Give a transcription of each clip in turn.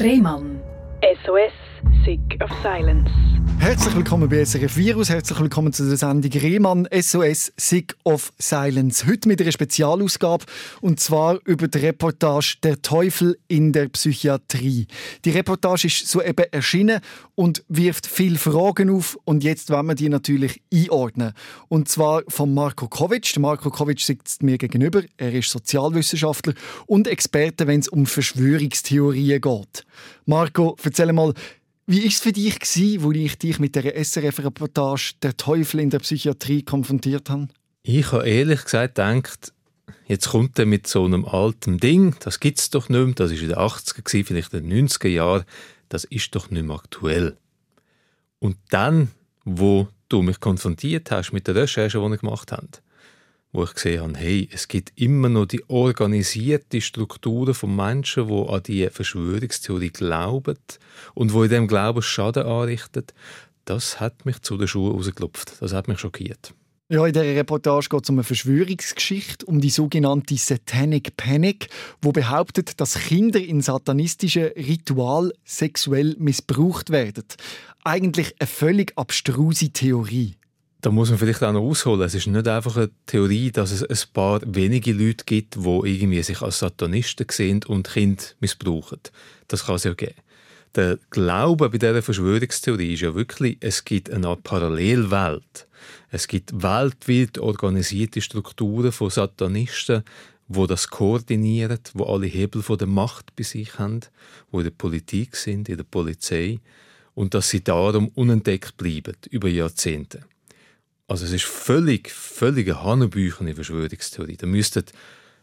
Rehmann. SOS, Sick of Silence. Herzlich willkommen bei SRF Virus, herzlich willkommen zu der Sendung Rehmann SOS Sick of Silence. Heute mit einer Spezialausgabe und zwar über die Reportage Der Teufel in der Psychiatrie. Die Reportage ist soeben erschienen und wirft viele Fragen auf und jetzt wollen wir die natürlich einordnen. Und zwar von Marco Kovic. Marco Kovic sitzt mir gegenüber. Er ist Sozialwissenschaftler und Experte, wenn es um Verschwörungstheorien geht. Marco, erzähl mal, wie war es für dich, wo ich dich mit der SRF-Reportage «Der Teufel in der Psychiatrie» konfrontiert habe? Ich habe ehrlich gesagt gedacht, jetzt kommt er mit so einem alten Ding, das gibt es doch nicht mehr, das war in den 80er, vielleicht in den 90er Jahren, das ist doch nicht mehr aktuell. Und dann, wo du mich konfrontiert hast mit der Recherche, die ich gemacht habe, wo ich gesehen habe, hey, es gibt immer noch die organisierte Strukturen von Menschen, die an die Verschwörungstheorie glauben und wo in dem Glauben Schaden anrichten, das hat mich zu den Schuhen rausgeklopft. Das hat mich schockiert. Ja, in dieser Reportage geht es um eine Verschwörungsgeschichte, um die sogenannte Satanic Panic, wo behauptet, dass Kinder in satanistischen Ritual sexuell missbraucht werden. Eigentlich eine völlig abstruse Theorie. Da muss man vielleicht auch noch ausholen. Es ist nicht einfach eine Theorie, dass es ein paar wenige Leute gibt, die irgendwie sich als Satanisten sehen und Kinder missbrauchen. Das kann es ja geben. Der Glaube bei dieser Verschwörungstheorie ist ja wirklich, es gibt eine Art Parallelwelt. Es gibt weltweit organisierte Strukturen von Satanisten, wo das koordinieren, wo alle Hebel von der Macht bei sich haben, wo in der Politik sind, in der Polizei und dass sie darum unentdeckt bleiben über Jahrzehnte. Also es ist völlig, völlige Hanebüchen in Verschwörungstheorie. Da müssten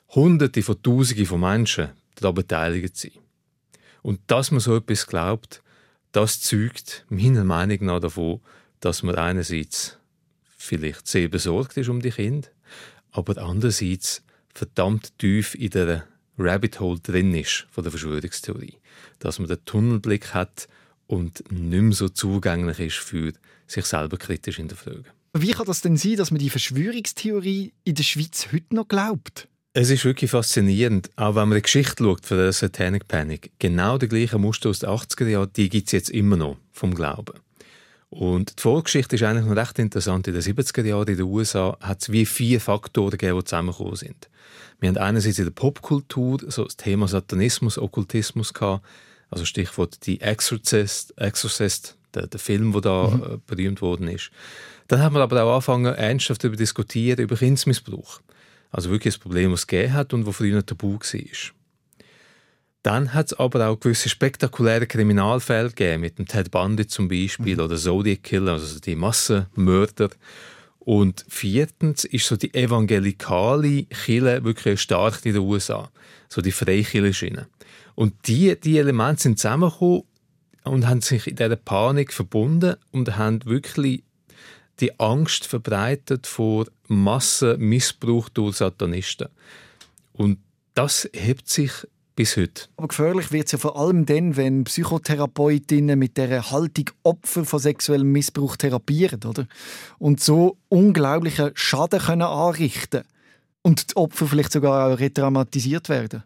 Hunderte von Tausenden von Menschen daran beteiligt sein. Und dass man so etwas glaubt, das zeugt meiner Meinung nach davon, dass man einerseits vielleicht sehr besorgt ist um die Kinder, aber andererseits verdammt tief in der Rabbit Hole drin ist von der Verschwörungstheorie. Dass man den Tunnelblick hat und nicht mehr so zugänglich ist für sich selber kritisch hinterfragen. Wie kann das denn sein, dass man die Verschwörungstheorie in der Schweiz heute noch glaubt? Es ist wirklich faszinierend, auch wenn man die Geschichte schaut von der Satanic Panic. Genau der gleiche Muster aus den 80er Jahren, die gibt es jetzt immer noch vom Glauben. Und die Vorgeschichte ist eigentlich noch recht interessant. In den 70er Jahren in den USA hat es wie vier Faktoren gegeben, die zusammengekommen sind. Wir haben einerseits in der Popkultur so das Thema Satanismus, Okkultismus gehabt, also Stichwort die Exorcist, Exorcist der, der Film, der da mhm. Äh, berühmt worden ist. Dann hat man aber auch angefangen, ernsthaft darüber diskutieren, über Kindsmissbrauch. Also wirklich ein Problem, das es gegeben hat und das früher tabu war. Dann hat es aber auch gewisse spektakuläre Kriminalfälle gegeben, mit dem Ted Bundy zum Beispiel mhm. oder Zodiac Killer, also die Massenmörder. Und viertens ist so die evangelikale Kille wirklich stark in den USA, so die Freikirche-Schiene. Und die, die Elemente sind zusammengekommen und haben sich in dieser Panik verbunden und haben wirklich die Angst verbreitet vor Massenmissbrauch durch Satanisten. Und das hebt sich bis heute. Aber gefährlich wird es ja vor allem dann, wenn Psychotherapeutinnen mit der Haltung Opfer von sexuellem Missbrauch therapieren, oder? Und so unglaublichen Schaden können anrichten und die Opfer vielleicht sogar auch retraumatisiert werden.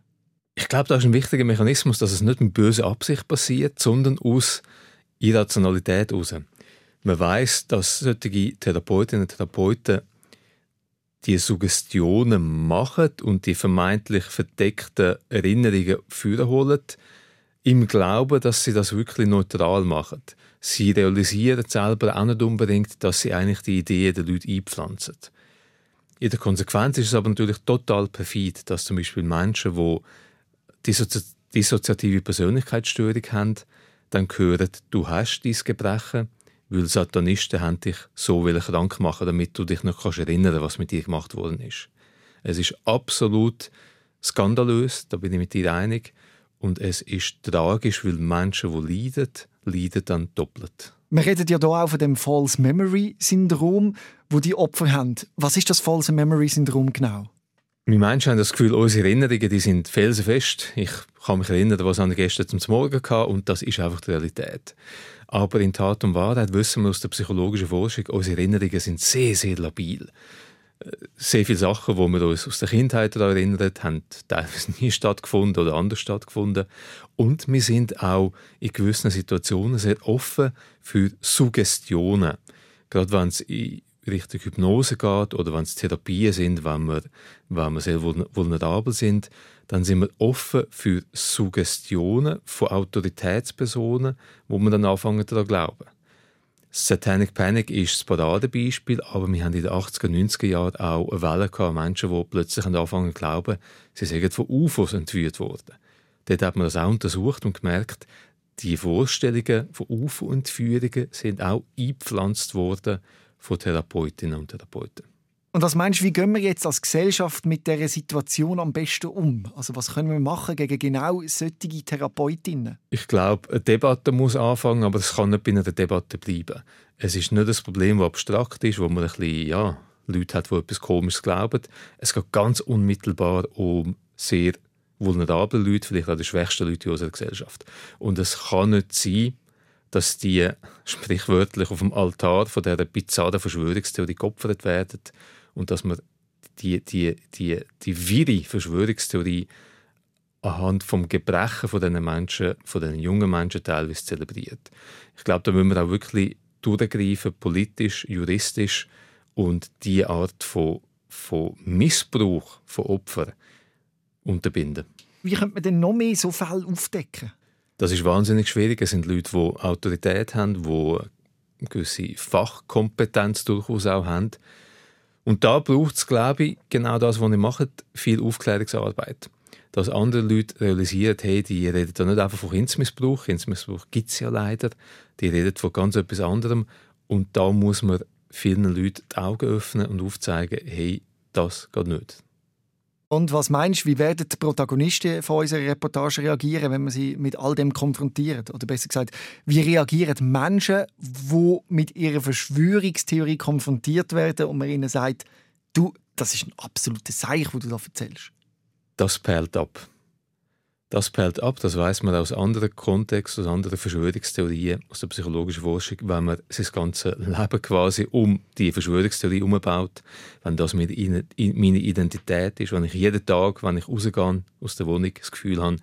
Ich glaube, das ist ein wichtiger Mechanismus, dass es nicht mit böser Absicht passiert, sondern aus Irrationalität heraus. Man weiß, dass solche Therapeutinnen und Therapeuten die Suggestionen machen und die vermeintlich verdeckten Erinnerungen führen im Glauben, dass sie das wirklich neutral machen. Sie realisieren selber auch nicht unbedingt, dass sie eigentlich die Ideen der Leute einpflanzen. In der Konsequenz ist es aber natürlich total perfid, dass zum Beispiel Menschen, die dissoziative Persönlichkeitsstörung haben, dann hören, du hast dieses Gebrechen, weil Satanisten haben dich so krank machen, damit du dich noch kannst erinnern, was mit dir gemacht worden ist. Es ist absolut skandalös, da bin ich mit dir einig, und es ist tragisch, weil Menschen, die leiden, leiden dann doppelt. Wir reden ja hier auch von dem False Memory Syndrom, wo die Opfer haben. Was ist das False Memory Syndrom genau? Wir Menschen haben das Gefühl, unsere Erinnerungen die sind felsenfest. Ich kann mich erinnern, was ich gestern zum Morgen hatte, und das ist einfach die Realität. Aber in Tat und Wahrheit wissen wir aus der psychologischen Forschung, unsere Erinnerungen sind sehr, sehr labil. sehr viele Sachen, die wir uns aus der Kindheit daran erinnern, haben teilweise nie stattgefunden oder anders stattgefunden. Und wir sind auch in gewissen Situationen sehr offen für Suggestionen. Gerade wenn es in Richtung Hypnose geht oder wenn es Therapien sind, wenn wir, wenn wir sehr vulnerabel sind, dann sind wir offen für Suggestionen von Autoritätspersonen, wo wir dann anfangen daran glauben. Satanic Panic ist das Paradebeispiel, aber wir haben in den 80er, 90er Jahren auch eine Welle gehabt, Menschen, die plötzlich anfangen zu glauben, sie seien von UFOs entführt worden. Dort hat man das auch untersucht und gemerkt, die Vorstellungen von UFO-Entführungen sind auch eingepflanzt worden von Therapeutinnen und Therapeuten. Und was meinst du, wie gehen wir jetzt als Gesellschaft mit dieser Situation am besten um? Also was können wir machen gegen genau solche Therapeutinnen? Ich glaube, eine Debatte muss anfangen, aber es kann nicht bei einer Debatte bleiben. Es ist nicht das Problem, das abstrakt ist, wo man ein bisschen, ja, Leute hat, die etwas Komisches glauben. Es geht ganz unmittelbar um sehr vulnerable Leute, vielleicht auch die schwächsten Leute unserer Gesellschaft. Und es kann nicht sein, dass die sprichwörtlich auf dem Altar von dieser bizarren Verschwörungstheorie geopfert werden und dass man die, die, die, die wirre Verschwörungstheorie anhand vom Gebrechen von diesen Menschen, von diesen jungen Menschen teilweise zelebriert. Ich glaube, da müssen wir auch wirklich durchgreifen, politisch, juristisch und diese Art von, von Missbrauch von Opfern unterbinden. Wie könnte man denn noch mehr so Fälle aufdecken? Das ist wahnsinnig schwierig. Es sind Leute, die Autorität haben, die eine gewisse Fachkompetenz durchaus auch haben. Und da braucht es, glaube ich, genau das, was ich mache, viel Aufklärungsarbeit. Dass andere Leute realisieren, hey, die reden da nicht einfach von Kindsmissbrauch. Kindsmissbrauch gibt es ja leider. Die reden von ganz etwas anderem. Und da muss man vielen Leuten die Augen öffnen und aufzeigen, hey, das geht nicht. Und was meinst du, wie werden die Protagonisten von unserer Reportage reagieren, wenn man sie mit all dem konfrontiert? Oder besser gesagt, wie reagieren Menschen, die mit ihrer Verschwörungstheorie konfrontiert werden und man ihnen sagt, du, das ist ein absolutes Seich, was du da erzählst? Das perlt ab. Das perlt ab, das weiß man aus anderen Kontexten, aus anderen Verschwörungstheorien, aus der psychologischen Forschung, wenn man sein ganzes Leben quasi um die Verschwörungstheorie umbaut, wenn das meine Identität ist, wenn ich jeden Tag, wenn ich rausgehe aus der Wohnung, das Gefühl habe,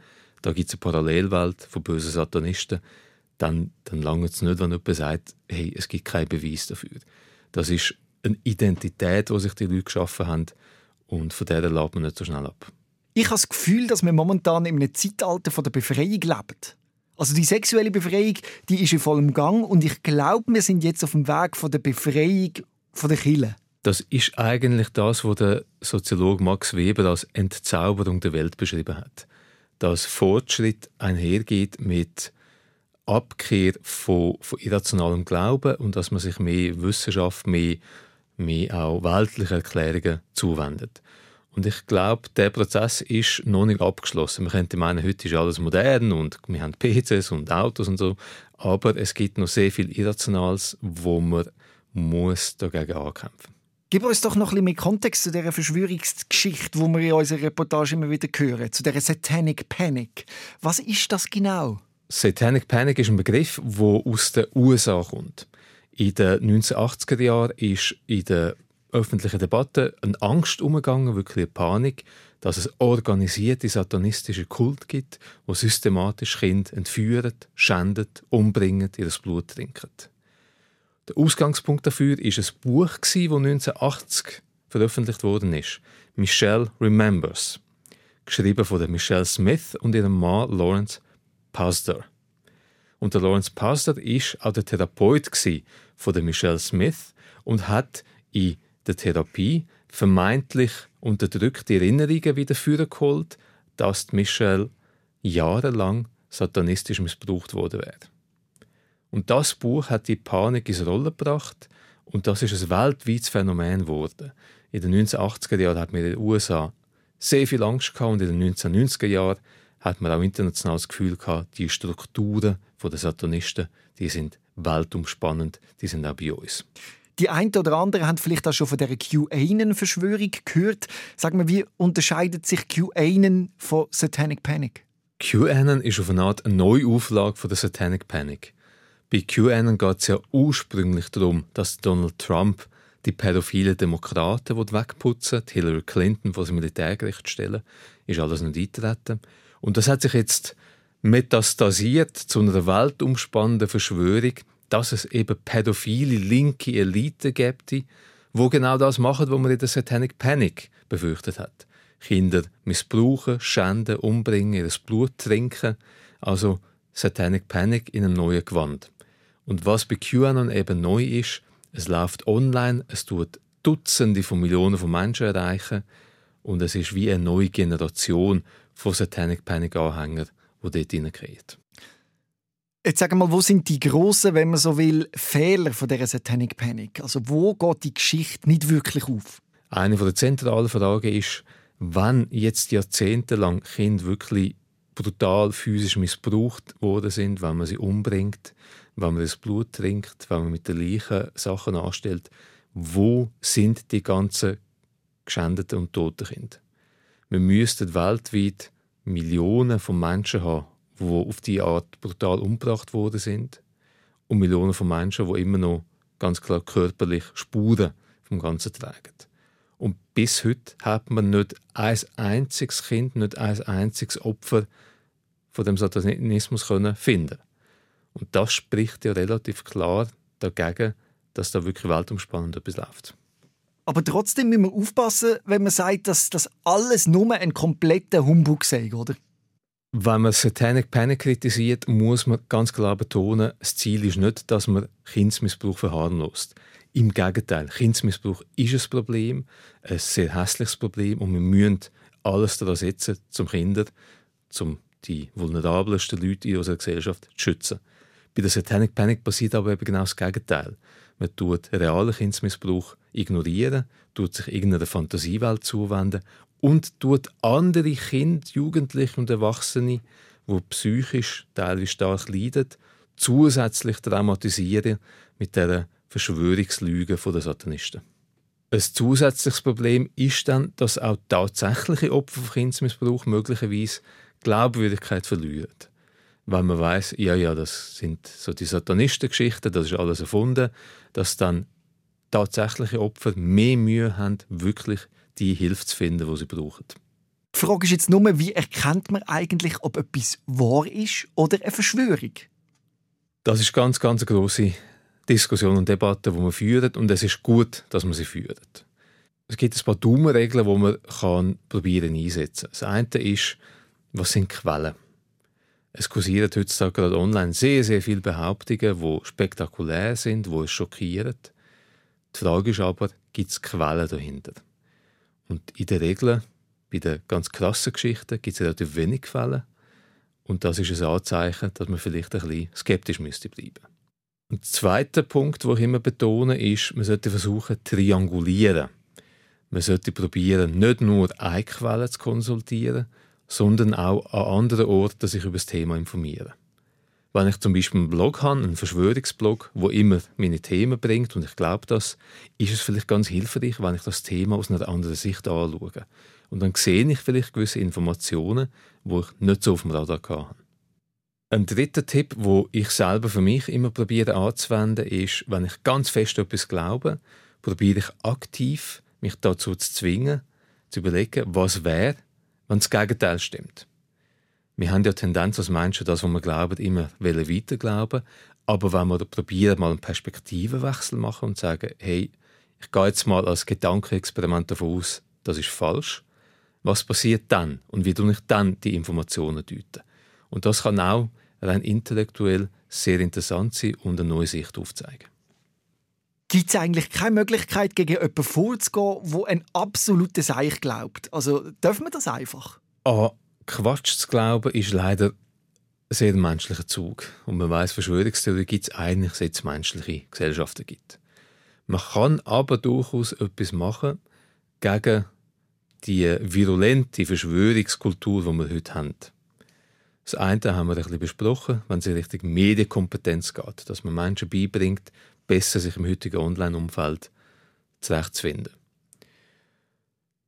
da gibt es eine Parallelwelt von bösen Satanisten, dann, dann langt es nicht, wenn jemand sagt, hey, es gibt keinen Beweis dafür. Das ist eine Identität, die sich die Leute geschaffen haben und von der lässt man nicht so schnell ab. Ich habe das Gefühl, dass wir momentan in einem Zeitalter von der Befreiung leben. Also die sexuelle Befreiung, die ist in vollem Gang und ich glaube, wir sind jetzt auf dem Weg von der Befreiung von der Kille. Das ist eigentlich das, was der Soziologe Max Weber als Entzauberung der Welt beschrieben hat. Dass Fortschritt einhergeht mit Abkehr von, von irrationalem Glauben und dass man sich mehr Wissenschaft, mehr, mehr auch weltliche Erklärungen zuwendet. Und ich glaube, der Prozess ist noch nicht abgeschlossen. Man könnte meinen, heute ist alles modern und wir haben PCs und Autos und so. Aber es gibt noch sehr viel Irrationales, wo man muss dagegen ankämpfen Gib uns doch noch ein bisschen mehr Kontext zu dieser Verschwörungsgeschichte, die wir in unserer Reportage immer wieder hören, zu dieser Satanic Panic. Was ist das genau? Satanic Panic ist ein Begriff, der aus den USA kommt. In den 1980er Jahren ist in der öffentlichen Debatte eine Angst umgegangen, wirklich eine Panik, dass es organisierte satanistische Kult gibt, wo systematisch Kinder entführen, schänden, umbringen, ihr Blut trinken. Der Ausgangspunkt dafür ist ein Buch, das 1980 veröffentlicht worden ist. Michelle Remembers, geschrieben von Michelle Smith und ihrem Mann Lawrence Pasder. Und der Lawrence Pasder ist auch der Therapeut von Michelle Smith und hat in der Therapie vermeintlich unterdrückte Erinnerungen wieder geholt, dass Michelle jahrelang satanistisch missbraucht worden wäre. Und das Buch hat die Panik ins Rollen gebracht und das ist ein weltweites Phänomen geworden. In den 1980er Jahren hat man in den USA sehr viel Angst gehabt und in den 1990er Jahren hat man auch international das Gefühl gehabt, die Strukturen der Satanisten, die sind weltumspannend, die sind auch bei uns. Die einen oder anderen haben vielleicht auch schon von der QAnon-Verschwörung gehört. Sag mal, wie unterscheidet sich QAnon von Satanic Panic? QAnon ist auf eine Art eine Neuauflage von der Satanic Panic. Bei QAnon geht es ja ursprünglich darum, dass Donald Trump die pädophilen Demokraten, wegputzen, die Hillary Clinton, die sie Militärgericht stellen, ist alles nicht eintreten. Und das hat sich jetzt metastasiert zu einer weltumspannenden Verschwörung, dass es eben pädophile linke Elite gibt, wo genau das machen, was man in der Satanic Panic befürchtet hat. Kinder missbrauchen, schänden, umbringen, ihr Blut trinken. Also Satanic Panic in einem neuen Gewand. Und was bei QAnon eben neu ist, es läuft online, es tut Dutzende von Millionen von Menschen erreichen und es ist wie eine neue Generation von Satanic Panic Anhängern, die dort hineinkriegt. Jetzt sagen mal, wo sind die grossen, wenn man so will, Fehler von dieser Satanic Panic? Also wo geht die Geschichte nicht wirklich auf? Eine der zentralen Fragen ist, wenn jetzt jahrzehntelang Kinder wirklich brutal physisch missbraucht worden sind, wenn man sie umbringt, wenn man das Blut trinkt, wenn man mit den Leichen Sachen anstellt, wo sind die ganzen geschändeten und toten Kinder? Wir müssten weltweit Millionen von Menschen haben, die auf diese Art brutal umgebracht worden sind und Millionen von Menschen, die immer noch ganz klar körperlich Spuren vom Ganzen tragen. Und bis heute hat man nicht ein einziges Kind, nicht ein einziges Opfer von dem Satanismus können finden. Und das spricht ja relativ klar dagegen, dass da wirklich weltumspannend etwas läuft. Aber trotzdem müssen wir aufpassen, wenn man sagt, dass das alles nur ein kompletter Humbug sei, oder? Wenn man Satanic Panic kritisiert, muss man ganz klar betonen, das Ziel ist nicht, dass man Kindsmissbrauch verharmlost. Im Gegenteil, Kindsmissbrauch ist ein Problem, ein sehr hässliches Problem und wir müssen alles daran setzen, zum Kinder, zum die vulnerabelsten Leute in unserer Gesellschaft zu schützen. Bei der Satanic Panic passiert aber eben genau das Gegenteil. Man tut realen Kindsmissbrauch ignorieren, tut sich irgendeiner Fantasiewelt zuwenden und tut andere Kinder, Jugendliche und Erwachsene, die psychisch teilweise stark leiden, zusätzlich traumatisieren mit der Verschwörungslüge der Satanisten. Ein zusätzliches Problem ist dann, dass auch tatsächliche Opfer von Kindsmissbrauch möglicherweise Glaubwürdigkeit verlieren. Wenn man weiß, ja, ja, das sind so die Satanistengeschichten, das ist alles erfunden, dass dann tatsächliche Opfer mehr Mühe haben, wirklich die Hilfe zu finden, die sie brauchen. Die Frage ist jetzt nur, wie erkennt man eigentlich, ob etwas wahr ist oder eine Verschwörung? Das ist ganz, ganz eine grosse Diskussion und Debatte, die man führt und es ist gut, dass man sie führt. Es gibt ein paar Daumenregeln, die man kann probieren einsetzen. Das eine ist, was sind Quellen? Es kursieren heutzutage gerade online sehr, sehr viele Behauptungen, die spektakulär sind, die es schockieren. Die Frage ist aber, gibt es Quellen dahinter? Und in der Regel, bei den ganz krassen Geschichten, gibt es relativ wenig Quellen. Und das ist ein Anzeichen, dass man vielleicht ein bisschen skeptisch müsste bleiben. Und der zweite Punkt, den ich immer betone, ist, man sollte versuchen, triangulieren. Man sollte probieren, nicht nur eine Quelle zu konsultieren, sondern auch an anderen Orten sich über das Thema informieren. Wenn ich zum Beispiel einen Blog habe, einen Verschwörungsblog, wo immer meine Themen bringt und ich glaube das, ist es vielleicht ganz hilfreich, wenn ich das Thema aus einer anderen Sicht anschaue. Und dann sehe ich vielleicht gewisse Informationen, wo ich nicht so auf dem Radar hatte. Ein dritter Tipp, wo ich selber für mich immer probiere anzuwenden, ist, wenn ich ganz fest etwas glaube, probiere ich aktiv, mich dazu zu zwingen, zu überlegen, was wäre, wenn das Gegenteil stimmt. Wir haben ja die Tendenz als Menschen, das, was wir glauben, immer weiter glauben. Aber wenn wir probieren, mal einen Perspektivenwechsel machen und sagen, hey, ich gehe jetzt mal als Gedankenexperiment davon aus, das ist falsch. Was passiert dann? Und wie tue ich dann die Informationen deuten? Und das kann auch rein intellektuell sehr interessant sein und eine neue Sicht aufzeigen. Gibt es eigentlich keine Möglichkeit, gegen jemanden vorzugehen, der ein absolutes Seich glaubt? Also dürfen wir das einfach? Ah, Quatsch zu glauben ist leider ein sehr menschlicher Zug. Und man weiß, Verschwörungstheorie gibt es eigentlich, seit es menschliche Gesellschaften gibt. Man kann aber durchaus etwas machen gegen die virulente Verschwörungskultur, die wir heute haben. Das eine haben wir ein bisschen besprochen, wenn es in Richtung Medienkompetenz geht, dass man Menschen beibringt, besser sich im heutigen Online-Umfeld zurechtzufinden.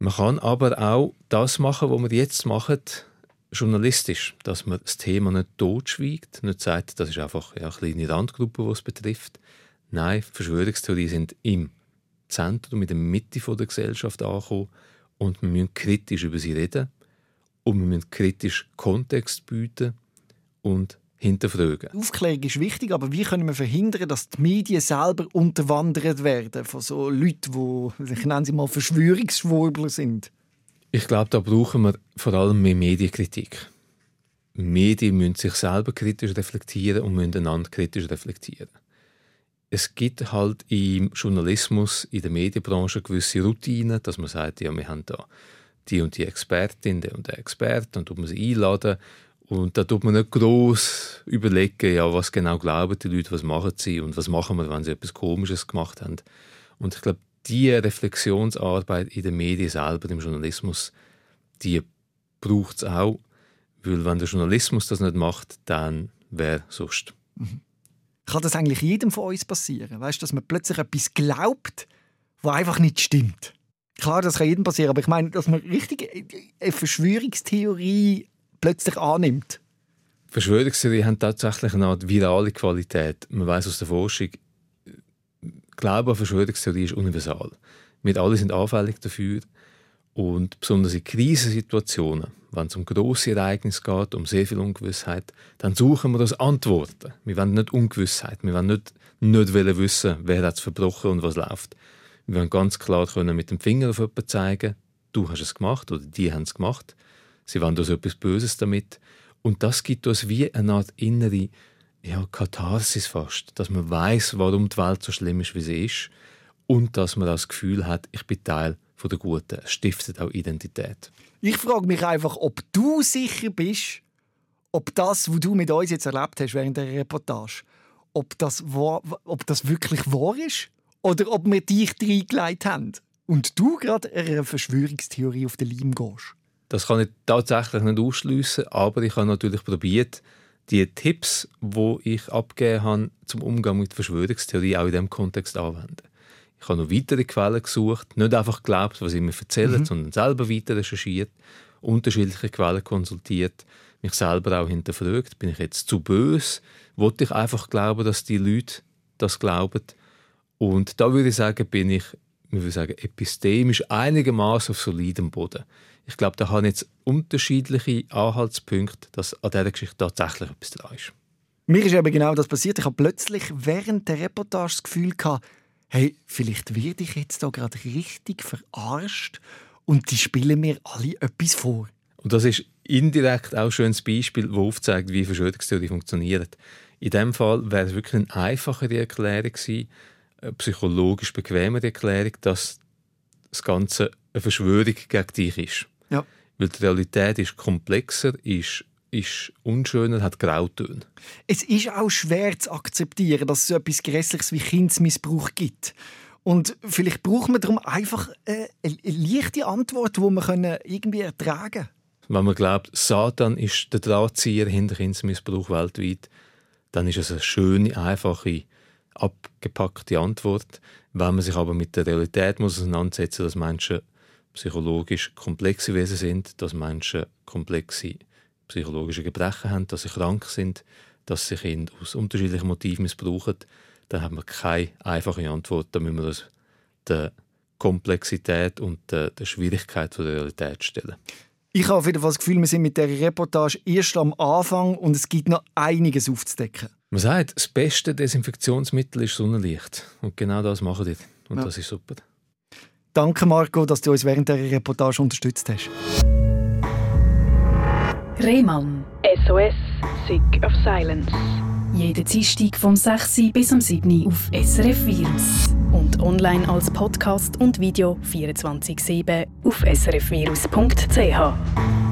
Man kann aber auch das machen, was wir jetzt machen, journalistisch, dass man das Thema nicht totschweigt, nicht sagt, das ist einfach eine kleine Randgruppe, die es betrifft. Nein, Verschwörungstheorien sind im Zentrum, in der Mitte der Gesellschaft ankommen und wir müssen kritisch über sie reden und wir müssen kritisch Kontext bieten und hinterfragen. Aufklärung ist wichtig, aber wie können wir verhindern, dass die Medien selber unterwandert werden von so Leuten, die, ich nenne sie mal Verschwörungsschwurbler sind? Ich glaube, da brauchen wir vor allem mehr Medienkritik. Medien müssen sich selber kritisch reflektieren und müssen einander kritisch reflektieren. Es gibt halt im Journalismus, in der Medienbranche gewisse Routinen, dass man sagt, ja, wir haben da die und die Expertin, der und der Experte, und tut man sie einladen und da tut man nicht groß überlegen, ja, was genau glauben die Leute, was machen sie und was machen wir, wenn sie etwas Komisches gemacht haben. Und ich glaube, die Reflexionsarbeit in den Medien selber, im Journalismus, die braucht es auch, weil wenn der Journalismus das nicht macht, dann wer sonst. Mhm. Kann das eigentlich jedem von uns passieren? Weißt, dass man plötzlich etwas glaubt, was einfach nicht stimmt? Klar, das kann jedem passieren, aber ich meine, dass man richtig eine Verschwörungstheorie plötzlich annimmt. Verschwörungstheorien haben tatsächlich eine Art virale Qualität. Man weiß aus der Forschung, Glaube an Verschwörungstheorie ist universal. Wir alle sind anfällig dafür. Und besonders in Krisensituationen, wenn es um grosse Ereignisse geht, um sehr viel Ungewissheit, dann suchen wir das Antworten. Wir wollen nicht Ungewissheit. Wir wollen nicht, nicht wissen, wer hat es verbrochen und was läuft. Wir wollen ganz klar können mit dem Finger auf jemanden zeigen, du hast es gemacht oder die haben es gemacht. Sie wollen uns etwas Böses damit. Und das gibt uns wie eine Art innere ja, Katharsis fast, dass man weiß, warum die Welt so schlimm ist, wie sie ist und dass man das Gefühl hat, ich bin Teil von der Guten. Es stiftet auch Identität. Ich frage mich einfach, ob du sicher bist, ob das, was du mit uns jetzt erlebt hast während der Reportage, ob das, ob das wirklich wahr ist oder ob wir dich reingelegt haben und du gerade einer Verschwörungstheorie auf den Leim gehst. Das kann ich tatsächlich nicht ausschließen, aber ich habe natürlich probiert, die Tipps, wo ich abgegeben habe zum Umgang mit Verschwörungstheorie, auch in diesem Kontext anwenden. Ich habe noch weitere Quellen gesucht, nicht einfach geglaubt, was sie mir erzählen, mhm. sondern selber weiter recherchiert, unterschiedliche Quellen konsultiert, mich selber auch hinterfragt. Bin ich jetzt zu böse? Wollte ich einfach glauben, dass die Leute das glauben? Und da würde ich sagen, bin ich, ich würde sagen, epistemisch einigermaßen auf solidem Boden. Ich glaube, da haben jetzt unterschiedliche Anhaltspunkte, dass an dieser Geschichte tatsächlich etwas dran ist. Mir ist eben genau das passiert. Ich habe plötzlich während der Reportage das Gefühl gehabt, hey, vielleicht werde ich jetzt da gerade richtig verarscht und die spielen mir alle etwas vor. Und das ist indirekt auch schon ein Beispiel, das aufzeigt, wie Verschwörungstheorie funktioniert. In dem Fall wäre es wirklich eine einfachere Erklärung gewesen, eine psychologisch bequemere Erklärung, dass das Ganze eine Verschwörung gegen dich ist. Ja. Weil die Realität ist komplexer, ist, ist unschöner, hat Grautöne. Es ist auch schwer zu akzeptieren, dass es so etwas Grässliches wie Kindsmissbrauch gibt. Und vielleicht braucht man darum einfach eine, eine leichte Antwort, die man irgendwie ertragen können. Wenn man glaubt, Satan ist der Drahtzieher hinter Kindsmissbrauch weltweit, dann ist es eine schöne, einfache, abgepackte Antwort. Wenn man sich aber mit der Realität muss auseinandersetzen muss, dass Menschen psychologisch komplexe Wesen sind, dass Menschen komplexe psychologische Gebrechen haben, dass sie krank sind, dass sie Kinder aus unterschiedlichen Motiven missbrauchen, dann haben wir keine einfache Antwort. Da müssen wir uns der Komplexität und der, der Schwierigkeit der Realität stellen. Ich habe auf jeden Fall das Gefühl, wir sind mit der Reportage erst am Anfang und es gibt noch einiges aufzudecken. Man sagt, das beste Desinfektionsmittel ist Sonnenlicht. Und genau das machen die. Und ja. das ist super. Danke, Marco, dass du uns während der Reportage unterstützt hast. Rehmann. SOS, Sick of Silence. Jeden Dienstag vom 6. bis am 7. auf SRF Virus. Und online als Podcast und Video 24-7 auf srfvirus.ch.